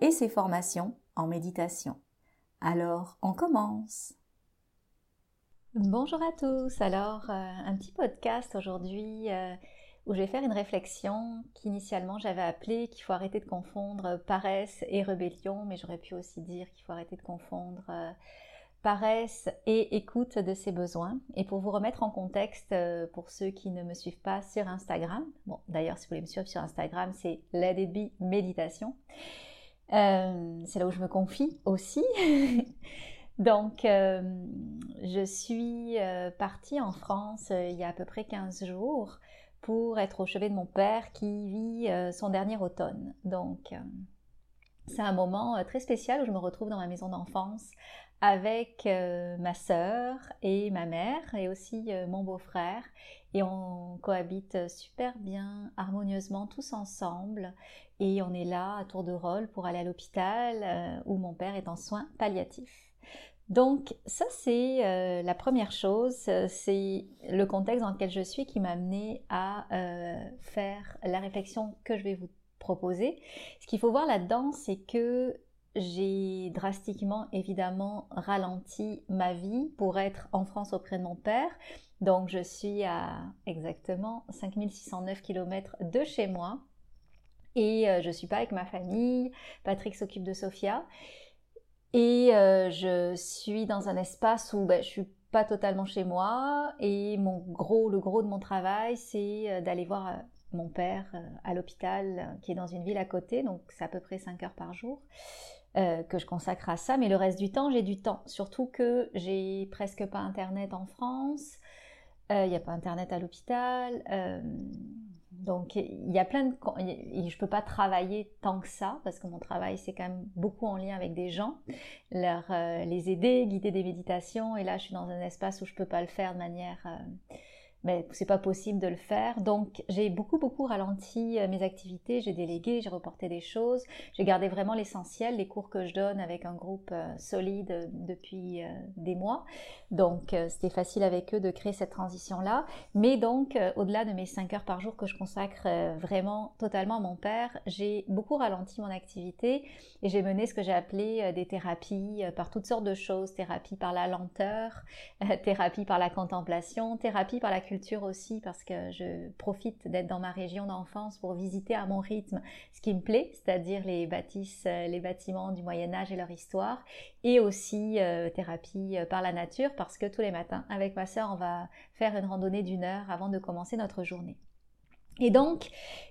et ses formations en méditation. Alors, on commence. Bonjour à tous. Alors, euh, un petit podcast aujourd'hui euh, où je vais faire une réflexion qu'initialement j'avais appelée qu'il faut arrêter de confondre paresse et rébellion, mais j'aurais pu aussi dire qu'il faut arrêter de confondre euh, paresse et écoute de ses besoins. Et pour vous remettre en contexte, pour ceux qui ne me suivent pas sur Instagram, bon d'ailleurs si vous voulez me suivre sur Instagram, c'est Let It Be Méditation. Euh, c'est là où je me confie aussi. Donc, euh, je suis euh, partie en France il y a à peu près 15 jours pour être au chevet de mon père qui vit son dernier automne. Donc, c'est un moment très spécial où je me retrouve dans ma maison d'enfance avec ma sœur et ma mère et aussi mon beau-frère et on cohabite super bien, harmonieusement tous ensemble et on est là à tour de rôle pour aller à l'hôpital euh, où mon père est en soins palliatifs. Donc ça c'est euh, la première chose, c'est le contexte dans lequel je suis qui m'a amené à euh, faire la réflexion que je vais vous proposer. Ce qu'il faut voir là-dedans, c'est que j'ai drastiquement évidemment ralenti ma vie pour être en France auprès de mon père. Donc je suis à exactement 5609 km de chez moi et euh, je suis pas avec ma famille. Patrick s'occupe de Sophia et euh, je suis dans un espace où ben, je suis pas totalement chez moi et mon gros, le gros de mon travail, c'est euh, d'aller voir mon père à l'hôpital qui est dans une ville à côté, donc c'est à peu près 5 heures par jour. que je consacre à ça, mais le reste du temps, j'ai du temps. Surtout que j'ai presque pas internet en France, il n'y a pas internet à l'hôpital, donc il y a plein de... Je ne peux pas travailler tant que ça, parce que mon travail c'est quand même beaucoup en lien avec des gens, leur, euh, les aider, guider des méditations, et là je suis dans un espace où je peux pas le faire de manière... Euh, mais c'est pas possible de le faire. Donc j'ai beaucoup beaucoup ralenti euh, mes activités, j'ai délégué, j'ai reporté des choses, j'ai gardé vraiment l'essentiel, les cours que je donne avec un groupe euh, solide euh, depuis des mois. Donc c'était facile avec eux de créer cette transition là. Mais donc au-delà de mes 5 heures par jour que je consacre vraiment totalement à mon père, j'ai beaucoup ralenti mon activité et j'ai mené ce que j'ai appelé des thérapies par toutes sortes de choses, thérapie par la lenteur, thérapie par la contemplation, thérapie par la culture aussi parce que je profite d'être dans ma région d'enfance pour visiter à mon rythme ce qui me plaît, c'est-à-dire les bâtisses, euh, les bâtiments du Moyen Âge et leur histoire, et aussi euh, thérapie euh, par la nature parce que tous les matins avec ma soeur on va faire une randonnée d'une heure avant de commencer notre journée. Et donc,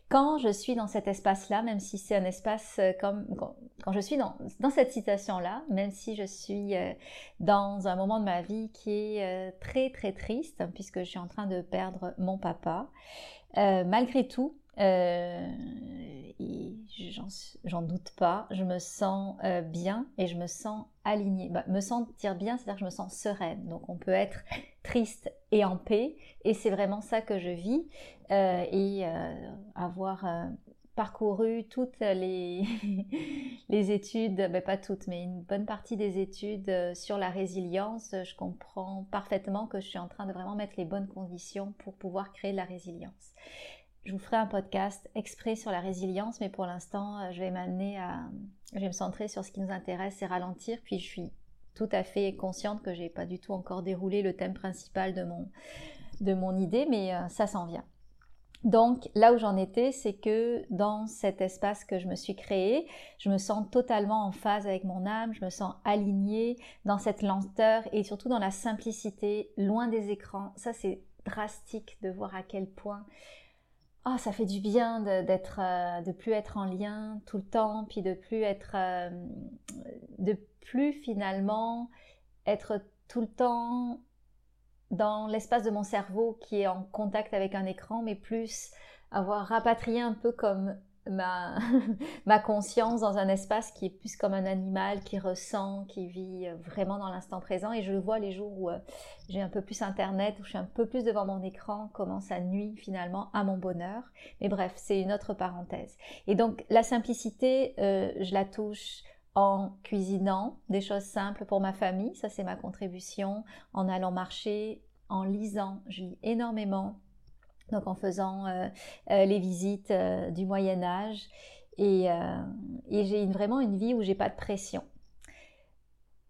quand je suis dans cet espace-là, même si c'est un espace euh, comme quand, je suis dans, cette situation-là, même si je suis euh, dans un moment de ma vie qui est euh, très très triste, puisque je suis en train de perdre mon papa, malgré tout, j'en doute pas, je me sens bien et je me sens alignée. Bah, me sentir bien, c'est-à-dire que je me sens sereine. Donc on peut être triste et en paix, et c'est vraiment ça que je vis. Euh, et euh, avoir euh, parcouru toutes les, les études, ben pas toutes, mais une bonne partie des études sur la résilience, je comprends parfaitement que je suis en train de vraiment mettre les bonnes conditions pour pouvoir créer de la résilience. Je vous ferai un podcast exprès sur la résilience, mais pour l'instant, je vais m'amener à, je vais me centrer sur ce qui nous intéresse et ralentir. Puis je suis tout à fait consciente que j'ai pas du tout encore déroulé le thème principal de mon, de mon idée, mais ça s'en vient. Donc là où j'en étais, c'est que dans cet espace que je me suis créé, je me sens totalement en phase avec mon âme, je me sens alignée dans cette lenteur et surtout dans la simplicité, loin des écrans. Ça c'est drastique de voir à quel point oh, ça fait du bien d'être, euh, de, plus être en lien tout le temps, puis de plus être, euh, de plus finalement être tout le temps dans l'espace de mon cerveau qui est en contact avec un écran, mais plus avoir rapatrié un peu comme ma, conscience dans un espace qui est plus comme un animal, qui ressent, qui vit vraiment dans l'instant présent. Et je le vois les jours où j'ai un peu plus Internet, où je suis un peu plus devant mon écran, comment ça nuit finalement à mon bonheur. Mais bref, c'est une autre parenthèse. Et donc la simplicité, je la touche en cuisinant des choses simples pour ma famille, ça c'est ma contribution, en allant marcher, en lisant, je lis énormément, donc en faisant euh, euh, les visites euh, du Moyen Âge, et, j'ai vraiment une vie où j'ai pas de pression.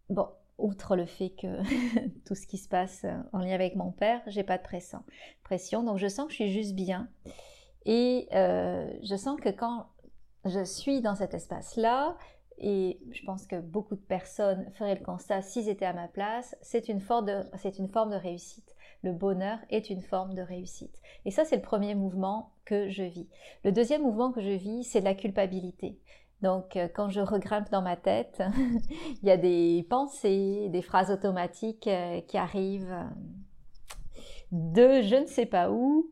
Bon, outre le fait que tout ce qui se passe en lien avec mon père, j'ai pas de pression. pression. Donc je sens que je suis juste bien. Et je sens que quand je suis dans cet espace-là, et je pense que beaucoup de personnes feraient le constat s'ils étaient à ma place, c'est une forme de réussite. Le bonheur est une forme de réussite. Et ça, c'est le premier mouvement que je vis. Le deuxième mouvement que je vis, c'est la culpabilité. Donc, euh, quand je regrimpe dans ma tête, il y a des pensées, des phrases automatiques euh, qui arrivent euh, de je ne sais pas où,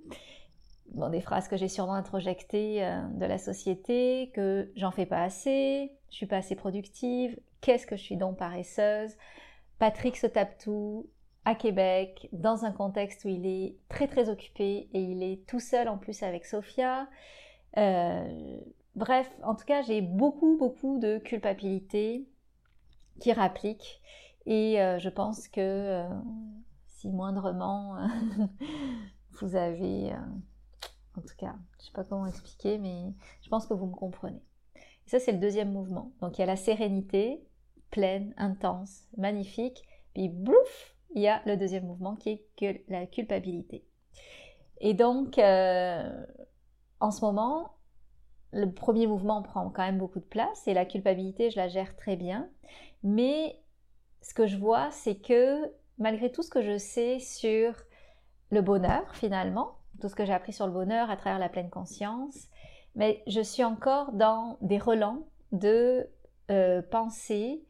des phrases que j'ai sûrement introjectées de la société, que j'en fais pas assez, je suis pas assez productive, qu'est-ce que je suis donc paresseuse? Patrick se tape tout à Québec, dans un contexte où il est très très occupé et il est tout seul en plus avec Sophia. Euh, bref, en tout cas, j'ai beaucoup beaucoup de culpabilité qui rapplique et euh, je pense que si moindrement vous avez en tout cas. Je sais pas comment expliquer, mais je pense que vous me comprenez. Et ça, c'est le deuxième mouvement. Donc, il y a la sérénité, pleine, intense, magnifique. Puis, bouf, il y a le deuxième mouvement qui est la culpabilité. Et donc, euh, en ce moment, le premier mouvement prend quand même beaucoup de place et la culpabilité, je la gère très bien. Mais ce que je vois, c'est que malgré tout ce que je sais sur le bonheur, finalement, tout ce que j'ai appris sur le bonheur à travers la pleine conscience, mais je suis encore dans des relents de euh, pensée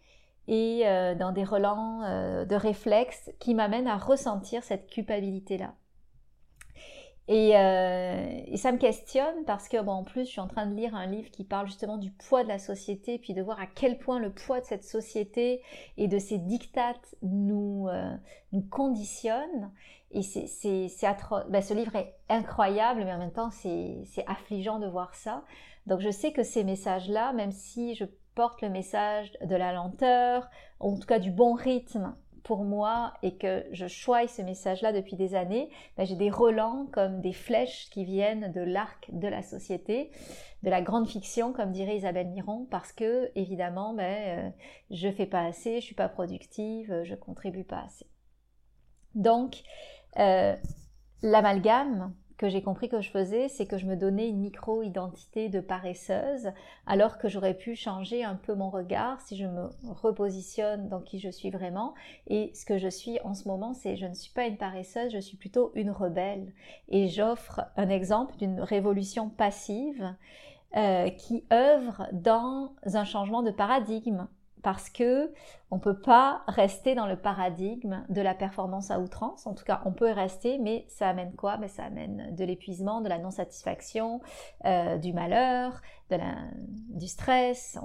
et euh, dans des relents euh, de réflexes qui m'amènent à ressentir cette culpabilité-là. Euh, et, ça me questionne parce que, bon, en plus, je suis en train de lire un livre qui parle justement du poids de la société, puis de voir à quel point le poids de cette société et de ses dictates nous, nous conditionne. Et c'est, atroce. Ben, ce livre est incroyable, mais en même temps, c'est affligeant de voir ça. Donc, je sais que ces messages-là, même si je porte le message de la lenteur, en tout cas du bon rythme pour moi et que je choisis ce message-là depuis des années, ben, j'ai des relents comme des flèches qui viennent de l'arc de la société, de la grande fiction, comme dirait Isabelle Miron, parce que évidemment, ben, euh, je fais pas assez, je suis pas productive, je contribue pas assez. Donc, euh, l'amalgame, que j'ai compris que je faisais, c'est que je me donnais une micro-identité de paresseuse, alors que j'aurais pu changer un peu mon regard si je me repositionne dans qui je suis vraiment. Et ce que je suis en ce moment, c'est je ne suis pas une paresseuse, je suis plutôt une rebelle. Et j'offre un exemple d'une révolution passive euh, qui œuvre dans un changement de paradigme parce que on peut pas rester dans le paradigme de la performance à outrance. En tout cas, on peut rester, mais ça amène quoi? Ben, Ça amène de l'épuisement, de la non-satisfaction, euh, du malheur, de du stress.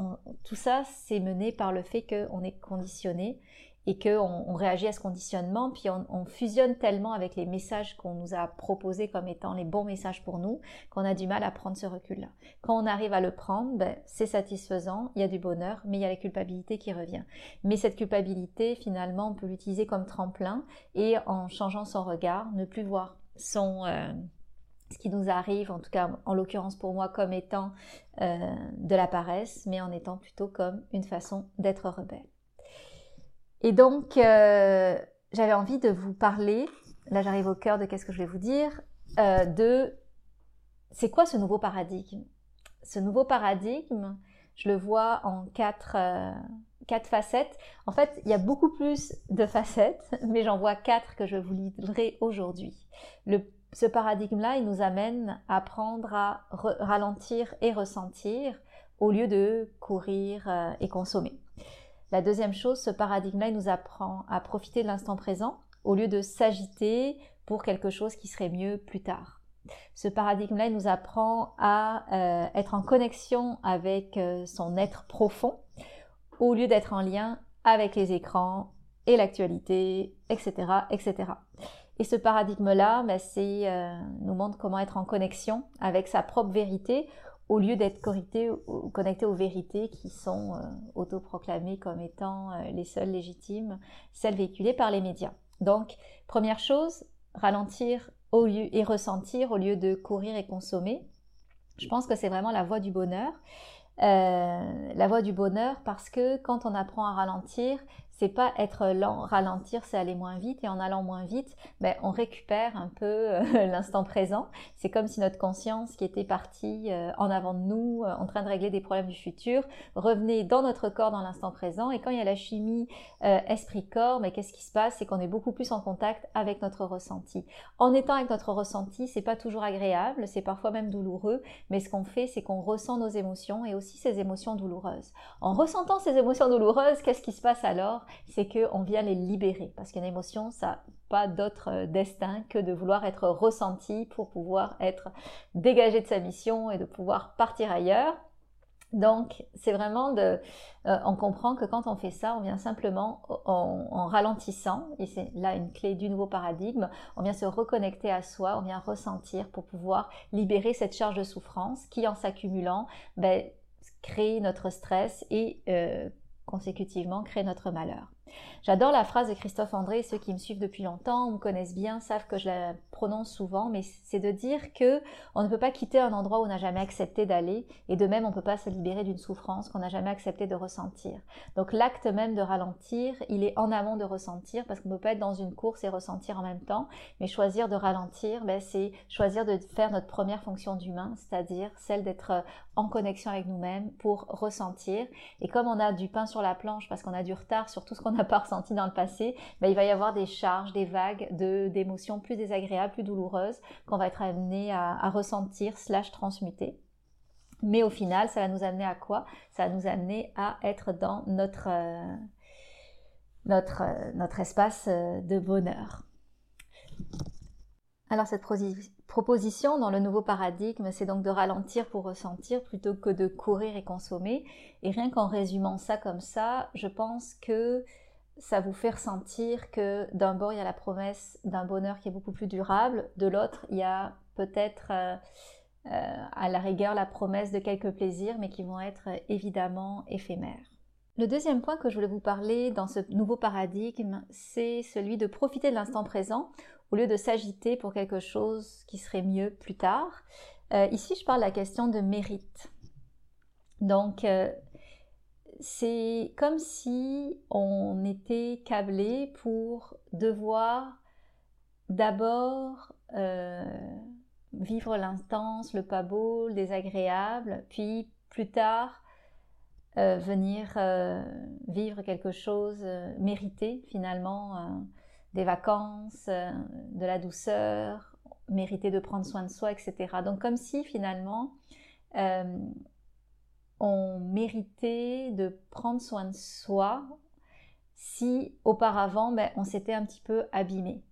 tout ça, c'est mené par le fait qu'on est conditionné et qu'on on réagit à ce conditionnement, puis on, fusionne tellement avec les messages qu'on nous a proposés comme étant les bons messages pour nous, qu'on a du mal à prendre ce recul-là. Quand on arrive à le prendre, ben, c'est satisfaisant, il y a du bonheur, mais il y a la culpabilité qui revient. Mais cette culpabilité, finalement, on peut l'utiliser comme tremplin et en changeant son regard, ne plus voir son... Euh, ce qui nous arrive, en tout cas en l'occurrence pour moi, comme étant euh, de la paresse, mais en étant plutôt comme une façon d'être rebelle. Et donc, euh, j'avais envie de vous parler, là j'arrive au cœur de qu'est-ce que je vais vous dire, euh, de c'est quoi ce nouveau paradigme? Ce nouveau paradigme, je le vois en quatre, euh, quatre facettes. En fait, il y a beaucoup plus de facettes, mais j'en vois quatre que je vous livrer aujourd'hui. Ce paradigme-là, il nous amène à apprendre à ralentir et ressentir au lieu de courir et consommer. La deuxième chose, ce paradigme-là, il nous apprend à profiter de l'instant présent au lieu de s'agiter pour quelque chose qui serait mieux plus tard. Ce paradigme-là nous apprend à euh, être en connexion avec euh, son être profond au lieu d'être en lien avec les écrans et l'actualité, etc., etc. Et ce paradigme-là, ben, c'est nous montre comment être en connexion avec sa propre vérité au lieu d'être connecté, aux vérités qui sont euh, autoproclamées comme étant euh, les seules légitimes, celles véhiculées par les médias. Donc, première chose, ralentir au lieu, et ressentir au lieu de courir et consommer. Je pense que c'est vraiment la voie du bonheur. Euh, la voie du bonheur parce que quand on apprend à ralentir, c'est pas être lent, ralentir, c'est aller moins vite. Et en allant moins vite, ben, on récupère un peu euh, l'instant présent. C'est comme si notre conscience qui était partie euh, en avant de nous, euh, en train de régler des problèmes du futur, revenait dans notre corps dans l'instant présent. Et quand il y a la chimie esprit-corps, mais ben, qu'est-ce qui se passe? C'est qu'on est beaucoup plus en contact avec notre ressenti. En étant avec notre ressenti, c'est pas toujours agréable, c'est parfois même douloureux. Mais ce qu'on fait, c'est qu'on ressent nos émotions et aussi ces émotions douloureuses. En ressentant ces émotions douloureuses, qu'est-ce qui se passe alors? C'est qu'on vient les libérer. Parce qu'une émotion, ça n'a pas d'autre euh, destin que de vouloir être ressenti pour pouvoir être dégagé de sa mission et de pouvoir partir ailleurs. Donc, c'est vraiment de, euh, on comprend que quand on fait ça, on vient simplement en, ralentissant, et c'est là une clé du nouveau paradigme, on vient se reconnecter à soi, on vient ressentir pour pouvoir libérer cette charge de souffrance qui, en s'accumulant, ben, crée notre stress et euh, consécutivement crée notre malheur. J'adore la phrase de Christophe André, ceux qui me suivent depuis longtemps me connaissent bien savent que je la prononce souvent, mais c'est de dire que on ne peut pas quitter un endroit où on n'a jamais accepté d'aller, et de même on ne peut pas se libérer d'une souffrance qu'on n'a jamais accepté de ressentir. Donc l'acte même de ralentir, il est en amont de ressentir, parce qu'on ne peut pas être dans une course et ressentir en même temps, mais choisir de ralentir, ben, c'est choisir de faire notre première fonction d'humain, c'est-à-dire celle d'être en connexion avec nous-mêmes pour ressentir. Et comme on a du pain sur la planche, parce qu'on a du retard sur tout ce qu'on a pas ressenti dans le passé, ben, il va y avoir des charges, des vagues d'émotions plus désagréables, plus douloureuses qu'on va être amené à, ressentir slash transmuter. Mais au final, ça va nous amener à quoi? Ça va nous amener à être dans notre, euh, notre, euh, notre espace euh, de bonheur. Alors cette proposition dans le nouveau paradigme, c'est donc de ralentir pour ressentir plutôt que de courir et consommer. Et rien qu'en résumant ça comme ça, je pense que ça vous fait ressentir que d'un bord, il y a la promesse d'un bonheur qui est beaucoup plus durable, de l'autre, il y a peut-être euh, euh, à la rigueur la promesse de quelques plaisirs, mais qui vont être évidemment éphémères. Le deuxième point que je voulais vous parler dans ce nouveau paradigme, c'est celui de profiter de l'instant présent au lieu de s'agiter pour quelque chose qui serait mieux plus tard. Euh, ici, je parle de la question de mérite. Donc, c'est comme si on était câblé pour devoir d'abord euh, vivre l'instance, le pas beau, le désagréable, puis plus tard euh, venir euh, vivre quelque chose mérité finalement, des vacances, de la douceur, mériter de prendre soin de soi, etc. Donc comme si finalement on méritait de prendre soin de soi si auparavant ben, on s'était un petit peu abîmé.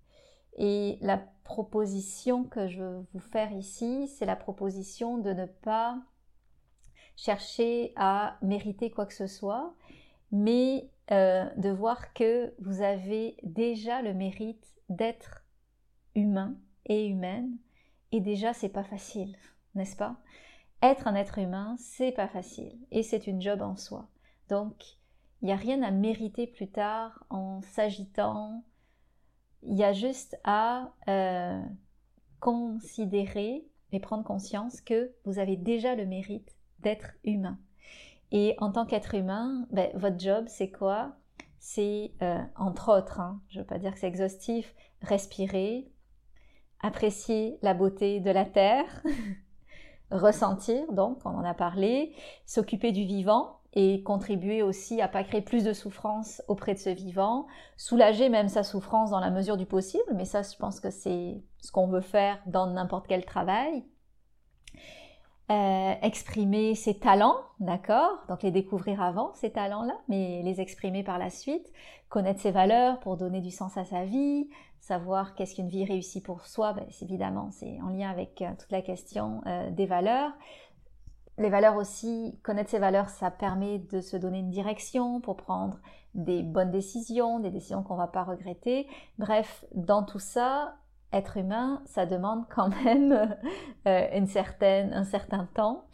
Et la proposition que je veux vous faire ici, c'est la proposition de ne pas chercher à mériter quoi que ce soit, mais euh, de voir que vous avez déjà le mérite d'être humain et humaine, et déjà c'est pas facile, n'est-ce pas? Être un être humain, c'est pas facile et c'est une job en soi. Donc, il n'y a rien à mériter plus tard en s'agitant. Il y a juste à euh, considérer et prendre conscience que vous avez déjà le mérite d'être humain. Et en tant qu'être humain, ben, votre job, c'est quoi? C'est, euh, entre autres, hein, je ne veux pas dire que c'est exhaustif, respirer, apprécier la beauté de la Terre, ressentir, donc on en a parlé, s'occuper du vivant et contribuer aussi à pas créer plus de souffrance auprès de ce vivant, soulager même sa souffrance dans la mesure du possible, mais ça je pense que c'est ce qu'on veut faire dans n'importe quel travail. Euh, exprimer ses talents, d'accord? Donc les découvrir avant, ces talents-là, mais les exprimer par la suite, connaître ses valeurs pour donner du sens à sa vie, savoir qu'est-ce qu'une vie réussie pour soi, ben, évidemment, c'est en lien avec euh, toute la question euh, des valeurs. Les valeurs aussi, connaître ses valeurs, ça permet de se donner une direction pour prendre des bonnes décisions, des décisions qu'on ne va pas regretter. Bref, dans tout ça, être humain, ça demande quand même euh, une certaine, un certain temps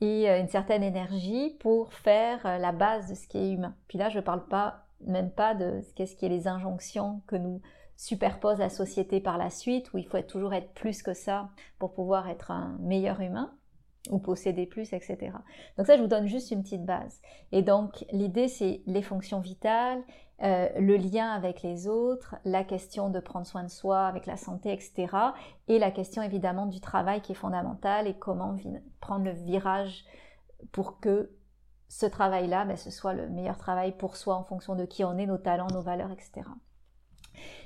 et euh, une certaine énergie pour faire euh, la base de ce qui est humain. Puis là, je ne parle pas même pas de ce qui est les injonctions que nous superpose la société par la suite, où il faut toujours être plus que ça pour pouvoir être un meilleur humain ou posséder plus, etc. Donc ça, je vous donne juste une petite base. Et donc, l'idée, c'est les fonctions vitales, euh, le lien avec les autres, la question de prendre soin de soi avec la santé, etc. Et la question évidemment du travail qui est fondamentale et comment prendre le virage pour que ce travail-là, ben, ce soit le meilleur travail pour soi en fonction de qui on est, nos talents, nos valeurs, etc.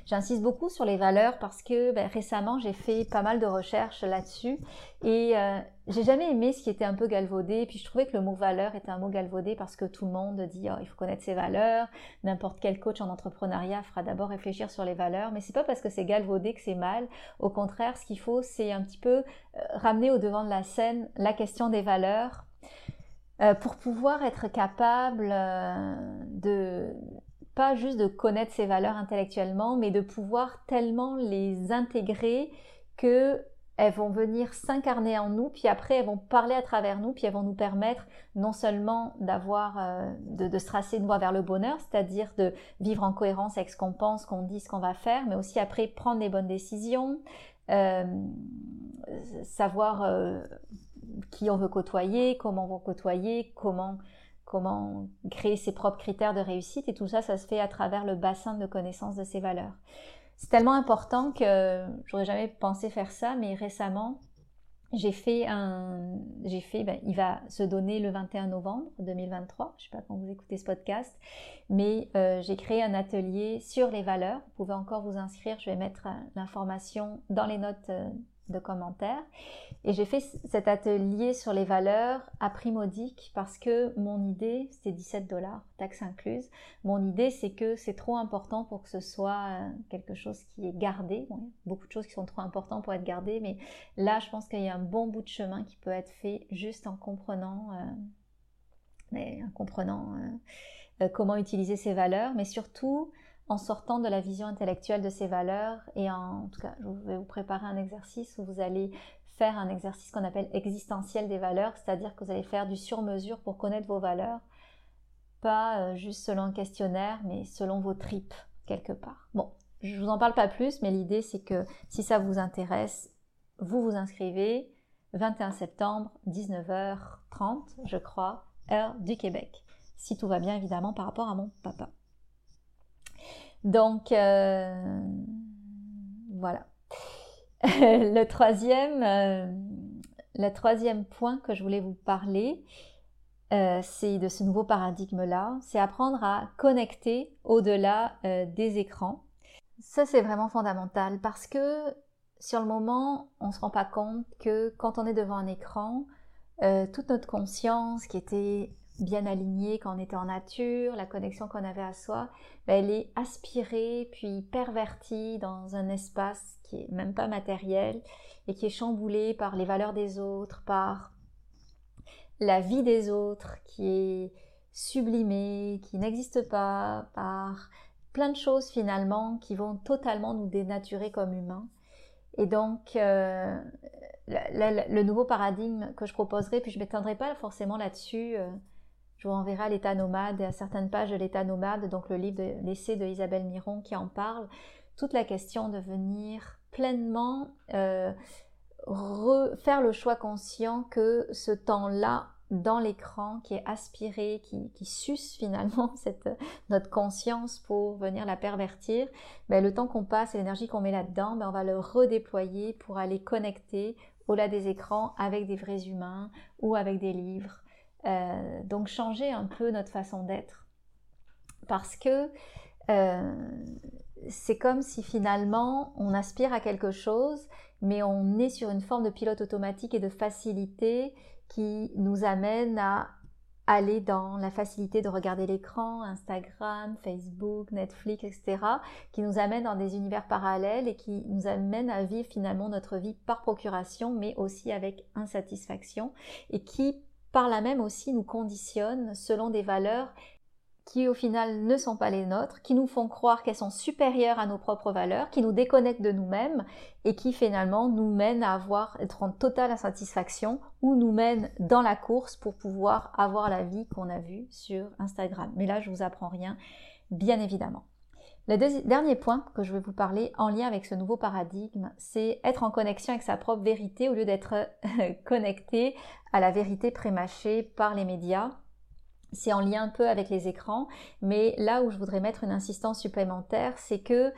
J'insiste beaucoup sur les valeurs parce que ben, récemment j'ai fait pas mal de recherches là-dessus et euh, j'ai jamais aimé ce qui était un peu galvaudé. Puis je trouvais que le mot valeur était un mot galvaudé parce que tout le monde dit oh, il faut connaître ses valeurs. N'importe quel coach en entrepreneuriat fera d'abord réfléchir sur les valeurs, mais c'est pas parce que c'est galvaudé que c'est mal. Au contraire, ce qu'il faut c'est un petit peu euh, ramener au devant de la scène la question des valeurs. Euh, pour pouvoir être capable de pas juste de connaître ces valeurs intellectuellement, mais de pouvoir tellement les intégrer que elles vont venir s'incarner en nous, puis après elles vont parler à travers nous, puis elles vont nous permettre non seulement d'avoir, euh, de, se tracer une voie vers le bonheur, c'est-à-dire de vivre en cohérence avec ce qu'on pense, qu'on dit, ce qu'on va faire, mais aussi après prendre les bonnes décisions, euh, savoir euh, qui on veut côtoyer, comment on veut côtoyer, comment comment créer ses propres critères de réussite et tout ça, ça se fait à travers le bassin de connaissance de ses valeurs. C'est tellement important que j'aurais jamais pensé faire ça, mais récemment, j'ai fait un, j'ai fait, ben, il va se donner le 21 novembre 2023. Je sais pas quand vous écoutez ce podcast, mais euh, j'ai créé un atelier sur les valeurs. Vous pouvez encore vous inscrire. Je vais mettre euh, l'information dans les notes euh, de commentaires. Et j'ai fait cet atelier sur les valeurs à prix modique parce que mon idée, c'était 17 dollars, taxe incluse. Mon idée, c'est que c'est trop important pour que ce soit euh, quelque chose qui est gardé. beaucoup de choses qui sont trop importantes pour être gardées, mais là, je pense qu'il y a un bon bout de chemin qui peut être fait juste en comprenant, euh, en comprenant euh, comment utiliser ces valeurs, mais surtout en sortant de la vision intellectuelle de ces valeurs et en, tout cas, je vais vous préparer un exercice où vous allez faire un exercice qu'on appelle existentiel des valeurs, c'est-à-dire que vous allez faire du sur-mesure pour connaître vos valeurs, pas euh, juste selon un questionnaire, mais selon vos tripes quelque part. Bon, je vous en parle pas plus, mais l'idée c'est que si ça vous intéresse, vous vous inscrivez 21 septembre 19h30, je crois, heure du Québec. Si tout va bien évidemment par rapport à mon papa. Donc, euh, voilà. le, troisième, euh, le troisième point que je voulais vous parler, euh, c'est de ce nouveau paradigme-là, c'est apprendre à connecter au-delà des écrans. Ça, c'est vraiment fondamental parce que sur le moment, on ne se rend pas compte que quand on est devant un écran, toute notre conscience qui était bien alignée quand on était en nature, la connexion qu'on avait à soi, ben, elle est aspirée puis pervertie dans un espace qui est même pas matériel et qui est chamboulé par les valeurs des autres, par la vie des autres qui est sublimée, qui n'existe pas, par plein de choses finalement qui vont totalement nous dénaturer comme humains. Et donc, euh, le nouveau paradigme que je proposerai, puis je ne m'étendrai pas forcément là-dessus, euh, je vous enverrai l'état nomade, à certaines pages de l'état nomade, donc le livre de l'essai de Isabelle Miron qui en parle. Toute la question de venir pleinement euh, faire le choix conscient que ce temps-là dans l'écran qui est aspiré, qui, suce finalement cette, notre conscience pour venir la pervertir, ben, le temps qu'on passe et l'énergie qu'on met là-dedans, ben, on va le redéployer pour aller connecter au-delà des écrans avec des vrais humains ou avec des livres euh, donc changer un peu notre façon d'être. Parce que c'est comme si finalement on aspire à quelque chose, mais on est sur une forme de pilote automatique et de facilité qui nous amène à aller dans la facilité de regarder l'écran, Instagram, Facebook, Netflix, etc., qui nous amène dans des univers parallèles et qui nous amène à vivre finalement notre vie par procuration, mais aussi avec insatisfaction, et qui par là même aussi nous conditionne selon des valeurs qui au final ne sont pas les nôtres, qui nous font croire qu'elles sont supérieures à nos propres valeurs, qui nous déconnectent de nous-mêmes et qui finalement nous mènent à avoir, être en totale insatisfaction ou nous mènent dans la course pour pouvoir avoir la vie qu'on a vue sur Instagram. Mais là, je vous apprends rien, bien évidemment. Le dernier point que je veux vous parler en lien avec ce nouveau paradigme, c'est être en connexion avec sa propre vérité au lieu d'être connecté à la vérité prémâchée par les médias. C'est en lien un peu avec les écrans, mais là où je voudrais mettre une insistance supplémentaire, c'est que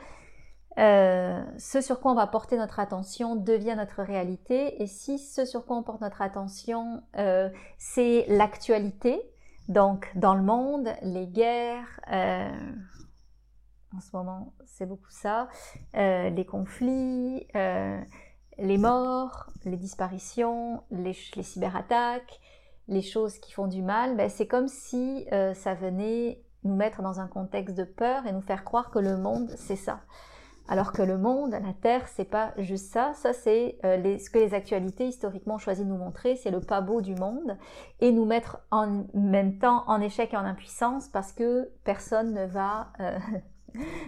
euh, ce sur quoi on va porter notre attention devient notre réalité, et si ce sur quoi on porte notre attention, euh, c'est l'actualité, donc dans le monde, les guerres, euh, en ce moment c'est beaucoup ça, les conflits, les morts, les disparitions, les cyberattaques, les choses qui font du mal, ben, c'est comme si euh, ça venait nous mettre dans un contexte de peur et nous faire croire que le monde, c'est ça. Alors que le monde, la Terre, c'est pas juste ça. Ça, c'est euh, ce que les actualités historiquement ont choisi de nous montrer. C'est le pas beau du monde et nous mettre en même temps en échec et en impuissance parce que personne ne va euh,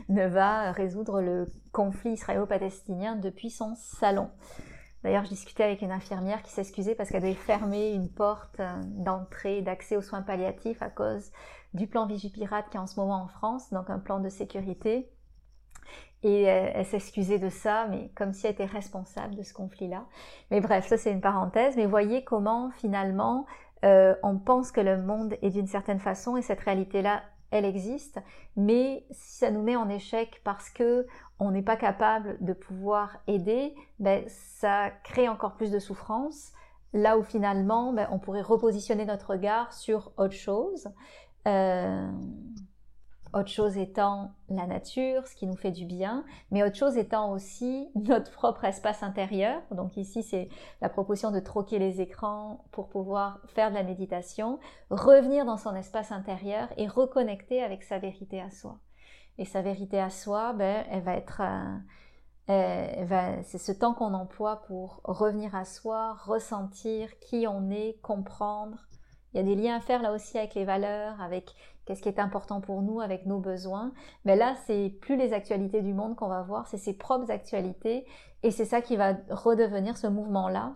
ne va résoudre le conflit israélo-palestinien depuis son salon. D'ailleurs, je discutais avec une infirmière qui s'excusait parce qu'elle devait fermer une porte euh, d'entrée, d'accès aux soins palliatifs à cause du plan Vigipirate qui est en ce moment en France, donc un plan de sécurité. Et euh, elle s'excusait de ça, mais comme si elle était responsable de ce conflit-là. Mais bref, ça c'est une parenthèse. Mais voyez comment finalement euh, on pense que le monde est d'une certaine façon et cette réalité-là elle existe, mais si ça nous met en échec parce que on n'est pas capable de pouvoir aider, ben, ça crée encore plus de souffrance. Là où finalement, ben, on pourrait repositionner notre regard sur autre chose. Euh, autre chose étant la nature, ce qui nous fait du bien, mais autre chose étant aussi notre propre espace intérieur. Donc ici, c'est la proposition de troquer les écrans pour pouvoir faire de la méditation, revenir dans son espace intérieur et reconnecter avec sa vérité à soi. Et sa vérité à soi, ben, elle va être... c'est ce temps qu'on emploie pour revenir à soi, ressentir qui on est, comprendre. Il y a des liens à faire là aussi avec les valeurs, avec qu'est-ce qui est important pour nous avec nos besoins. Mais là, c'est plus les actualités du monde qu'on va voir, c'est ses propres actualités. Et c'est ça qui va redevenir ce mouvement-là,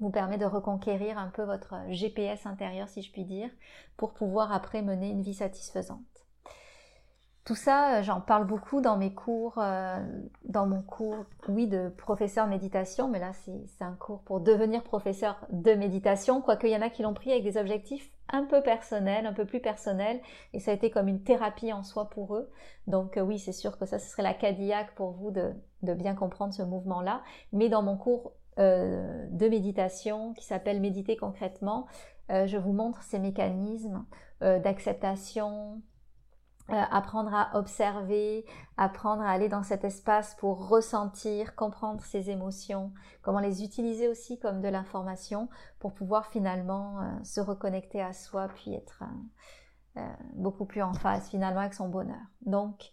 vous permet de reconquérir un peu votre GPS intérieur, si je puis dire, pour pouvoir après mener une vie satisfaisante. Tout ça, euh, j'en parle beaucoup dans mes cours, euh, dans mon cours, oui, de professeur méditation, mais là, c'est un cours pour devenir professeur de méditation, quoique il y en a qui l'ont pris avec des objectifs un peu personnels, un peu plus personnels, et ça a été comme une thérapie en soi pour eux. Donc euh, oui, c'est sûr que ça, ce serait la Cadillac pour vous de, bien comprendre ce mouvement-là. Mais dans mon cours de méditation qui s'appelle Méditer concrètement, je vous montre ces mécanismes d'acceptation, euh, apprendre à observer, apprendre à aller dans cet espace pour ressentir, comprendre ses émotions, comment les utiliser aussi comme de l'information pour pouvoir finalement euh, se reconnecter à soi puis être euh, beaucoup plus en phase finalement avec son bonheur. Donc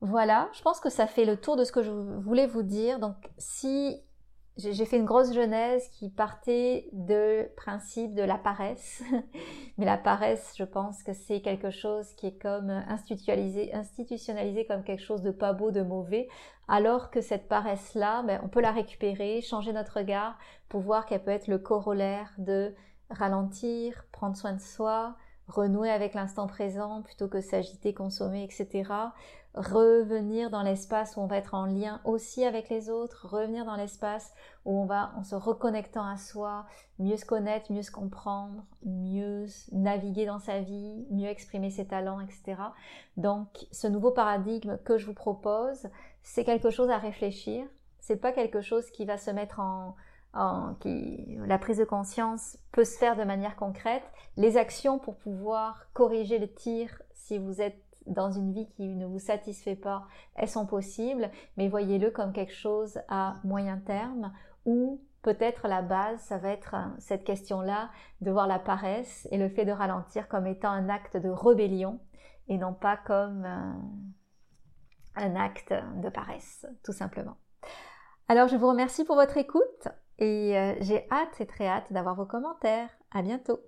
voilà, je pense que ça fait le tour de ce que je voulais vous dire. Donc si j'ai fait une grosse genèse qui partait de principe de la paresse. Mais la paresse, je pense que c'est quelque chose qui est comme institutionnalisé, comme quelque chose de pas beau, de mauvais, alors que cette paresse-là, ben, on peut la récupérer, changer notre regard pour voir qu'elle peut être le corollaire de ralentir, prendre soin de soi, renouer avec l'instant présent plutôt que s'agiter, consommer, etc revenir dans l'espace où on va être en lien aussi avec les autres, revenir dans l'espace où on va, en se reconnectant à soi, mieux se connaître, mieux se comprendre, mieux naviguer dans sa vie, mieux exprimer ses talents, etc. Donc, ce nouveau paradigme que je vous propose, c'est quelque chose à réfléchir. C'est pas quelque chose qui va se mettre en, en qui, la prise de conscience peut se faire de manière concrète. Les actions pour pouvoir corriger le tir si vous êtes dans une vie qui ne vous satisfait pas, elles sont possibles, mais voyez-le comme quelque chose à moyen terme ou peut-être la base, ça va être cette question-là de voir la paresse et le fait de ralentir comme étant un acte de rébellion et non pas comme un acte de paresse, tout simplement. Alors je vous remercie pour votre écoute et euh, j'ai hâte et très hâte d'avoir vos commentaires. À bientôt.